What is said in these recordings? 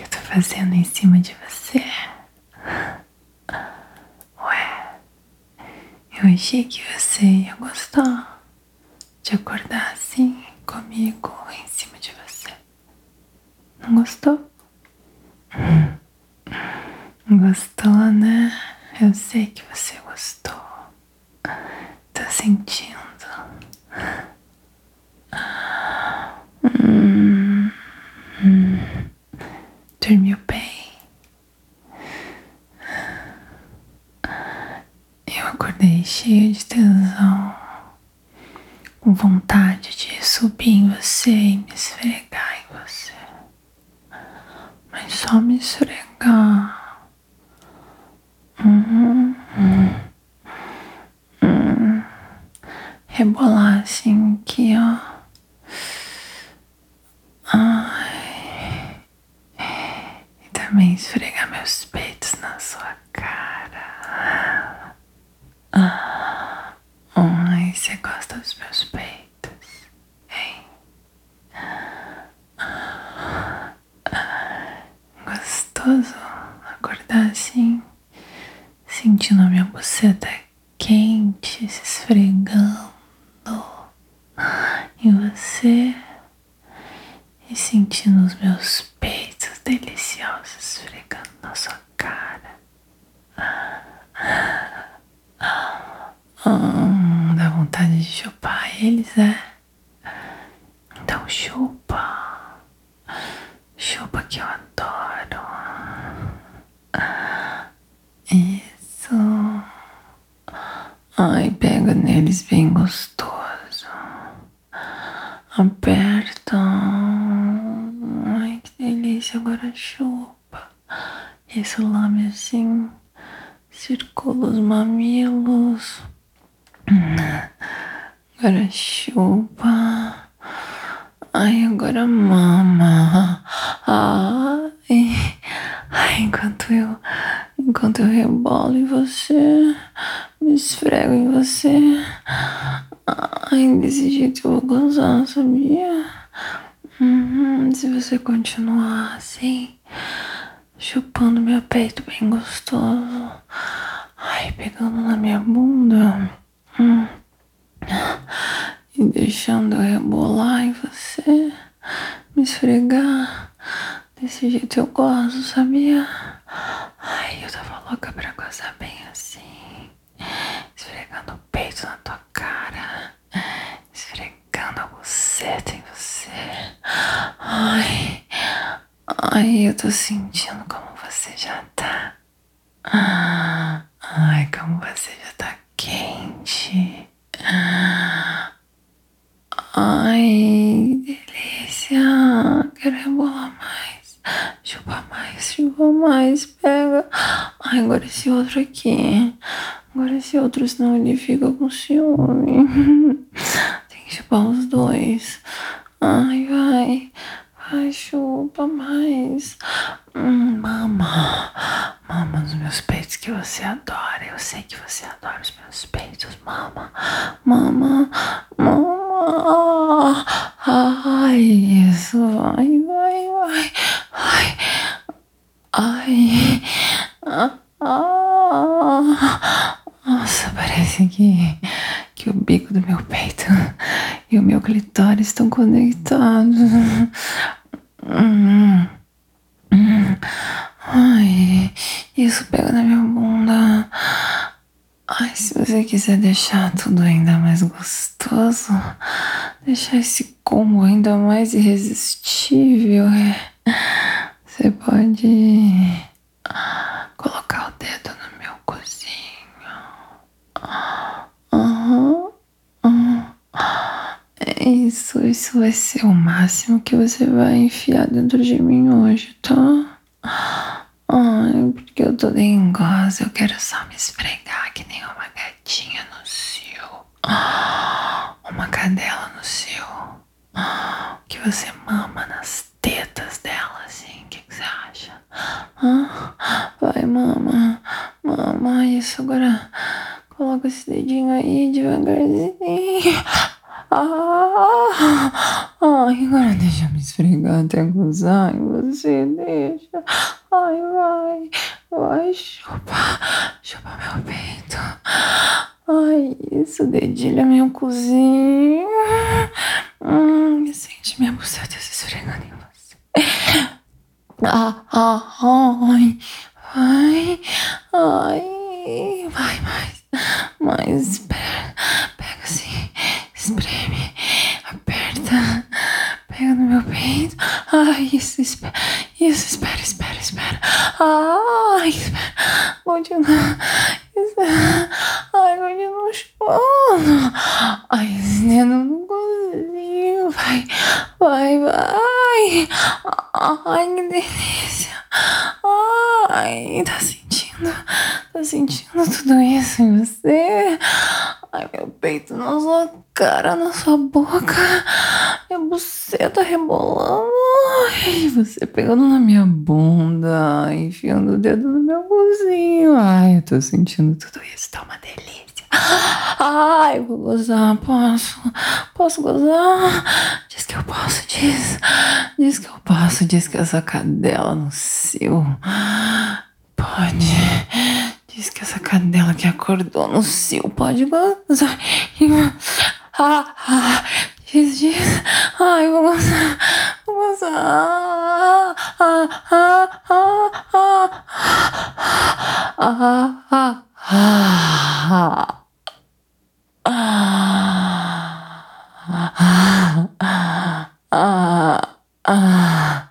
eu tô fazendo em cima de você? Ué, eu achei que você ia gostar de acordar assim comigo em cima de você. Não gostou? Gostou, né? Eu sei que você gostou. Tô sentindo. Hum, hum. Dormiu bem? Eu acordei cheio de tesão, com vontade de subir em você e me esfregar em você. Mas só me esfregar. Uhum, uhum, uhum. Rebolar assim aqui, ó. Ai. E também esfregar meus peitos na sua cara. Ah. Ai, você gosta dos meus peitos, hein? Gostoso acordar assim, sentindo a minha buceta quente se esfregando em você e sentindo os meus peitos deliciosos esfregando na sua cara. Hum, dá vontade de chupar eles, é? Então chupa. Chupa que eu adoro. Isso. Ai, pega neles bem gostoso. Aperta. Delícia. Agora chupa. Isso lame assim. Circula os mamilos. Agora chupa. Ai, agora mama. Ai, ai, enquanto eu, enquanto eu rebolo em você, me esfrego em você. Ai, desse jeito eu vou gozar, sabia? Uhum, se você continuar assim, chupando meu peito bem gostoso. Ai, pegando na minha bunda. Hum. E deixando eu rebolar em você, me esfregar. Desse jeito eu gosto, sabia? Ai, eu tava louca pra gozar bem assim. Esfregando o peito na tua cara. Esfregando a buceta em você. Ai, ai, eu tô sentindo como você já tá. Ai, como você já tá quente. Ai, delícia. Quero rebolar mais. Chupa mais, chupa mais. Pega. Ai, agora esse outro aqui. Agora esse outro, senão ele fica com ciúme. Tem que chupar os dois. Ai, vai. Vai, chupa mais. Hum, mama. Mama nos meus peitos que você adora. Eu sei que você adora os meus peitos. Mama. Mama. Mama. Ai, isso. Vai, vai, vai. Ai. Ai. Ah. Nossa, parece que, que o bico do meu peito e o meu clitóris estão conectados. Hum, hum. Ai, isso pega na minha bunda. Ai, se você quiser deixar tudo ainda mais gostoso, deixar esse combo ainda mais irresistível, é, você pode colocar o dedo no meu cozinho. Uhum. Isso, isso vai ser o máximo que você vai enfiar dentro de mim hoje, tá? Tô dengosa, eu quero só me esfregar que nem uma gatinha no cio. Uma cadela no cio. Que você mama nas tetas dela, assim. O que, que você acha? Vai, mama. Mama, isso. Agora coloca esse dedinho aí devagarzinho. Ai, agora deixa eu me esfregar até gozar em você, deixa. Ai, vai, vai, chupa, chupa meu peito. Ai, isso, dedilha meu cozinho. Hum, sente minha buceta se esfregando em você. Ah, ah, ai, vai, ai, vai mais, mais, pega, pega assim. Espreme, aperta, pega no meu peito. Ai, isso, espera. Ai, continua. Ai, continua chupando. Ai, esse dedo não consigo. Vai, vai, vai. Ai, que delícia. Ai, tá sentindo, tá sentindo tudo isso em você? Ai, meu peito na sua cara, na sua boca. Buceta rebolando. Ai, você pegando na minha bunda, enfiando o dedo no meu cozinho. Ai, eu tô sentindo tudo isso, tá uma delícia. Ai, vou gozar, posso? Posso gozar? Diz que eu posso, diz. Diz que eu posso, diz que essa cadela no seu. Pode. Diz que essa cadela que acordou no cio pode gozar. Ah, ah, diz. Ai, vou gozar. Vou gozar. Ah, ah, ah, ah, ah, ah, ah, ah.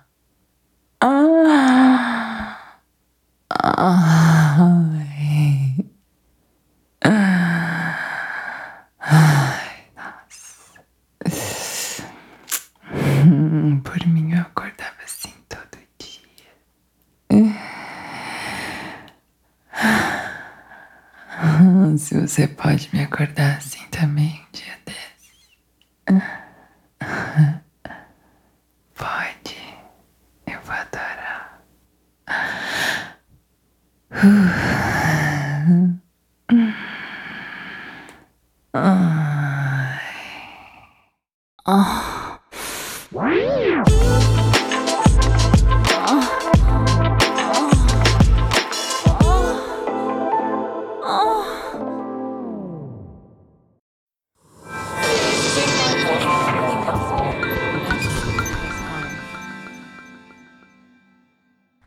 Se você pode me acordar assim também